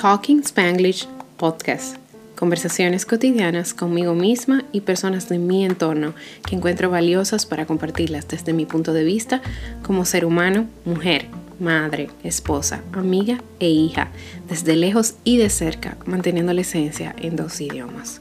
Talking Spanglish Podcast. Conversaciones cotidianas conmigo misma y personas de mi entorno que encuentro valiosas para compartirlas desde mi punto de vista como ser humano, mujer, madre, esposa, amiga e hija, desde lejos y de cerca, manteniendo la esencia en dos idiomas.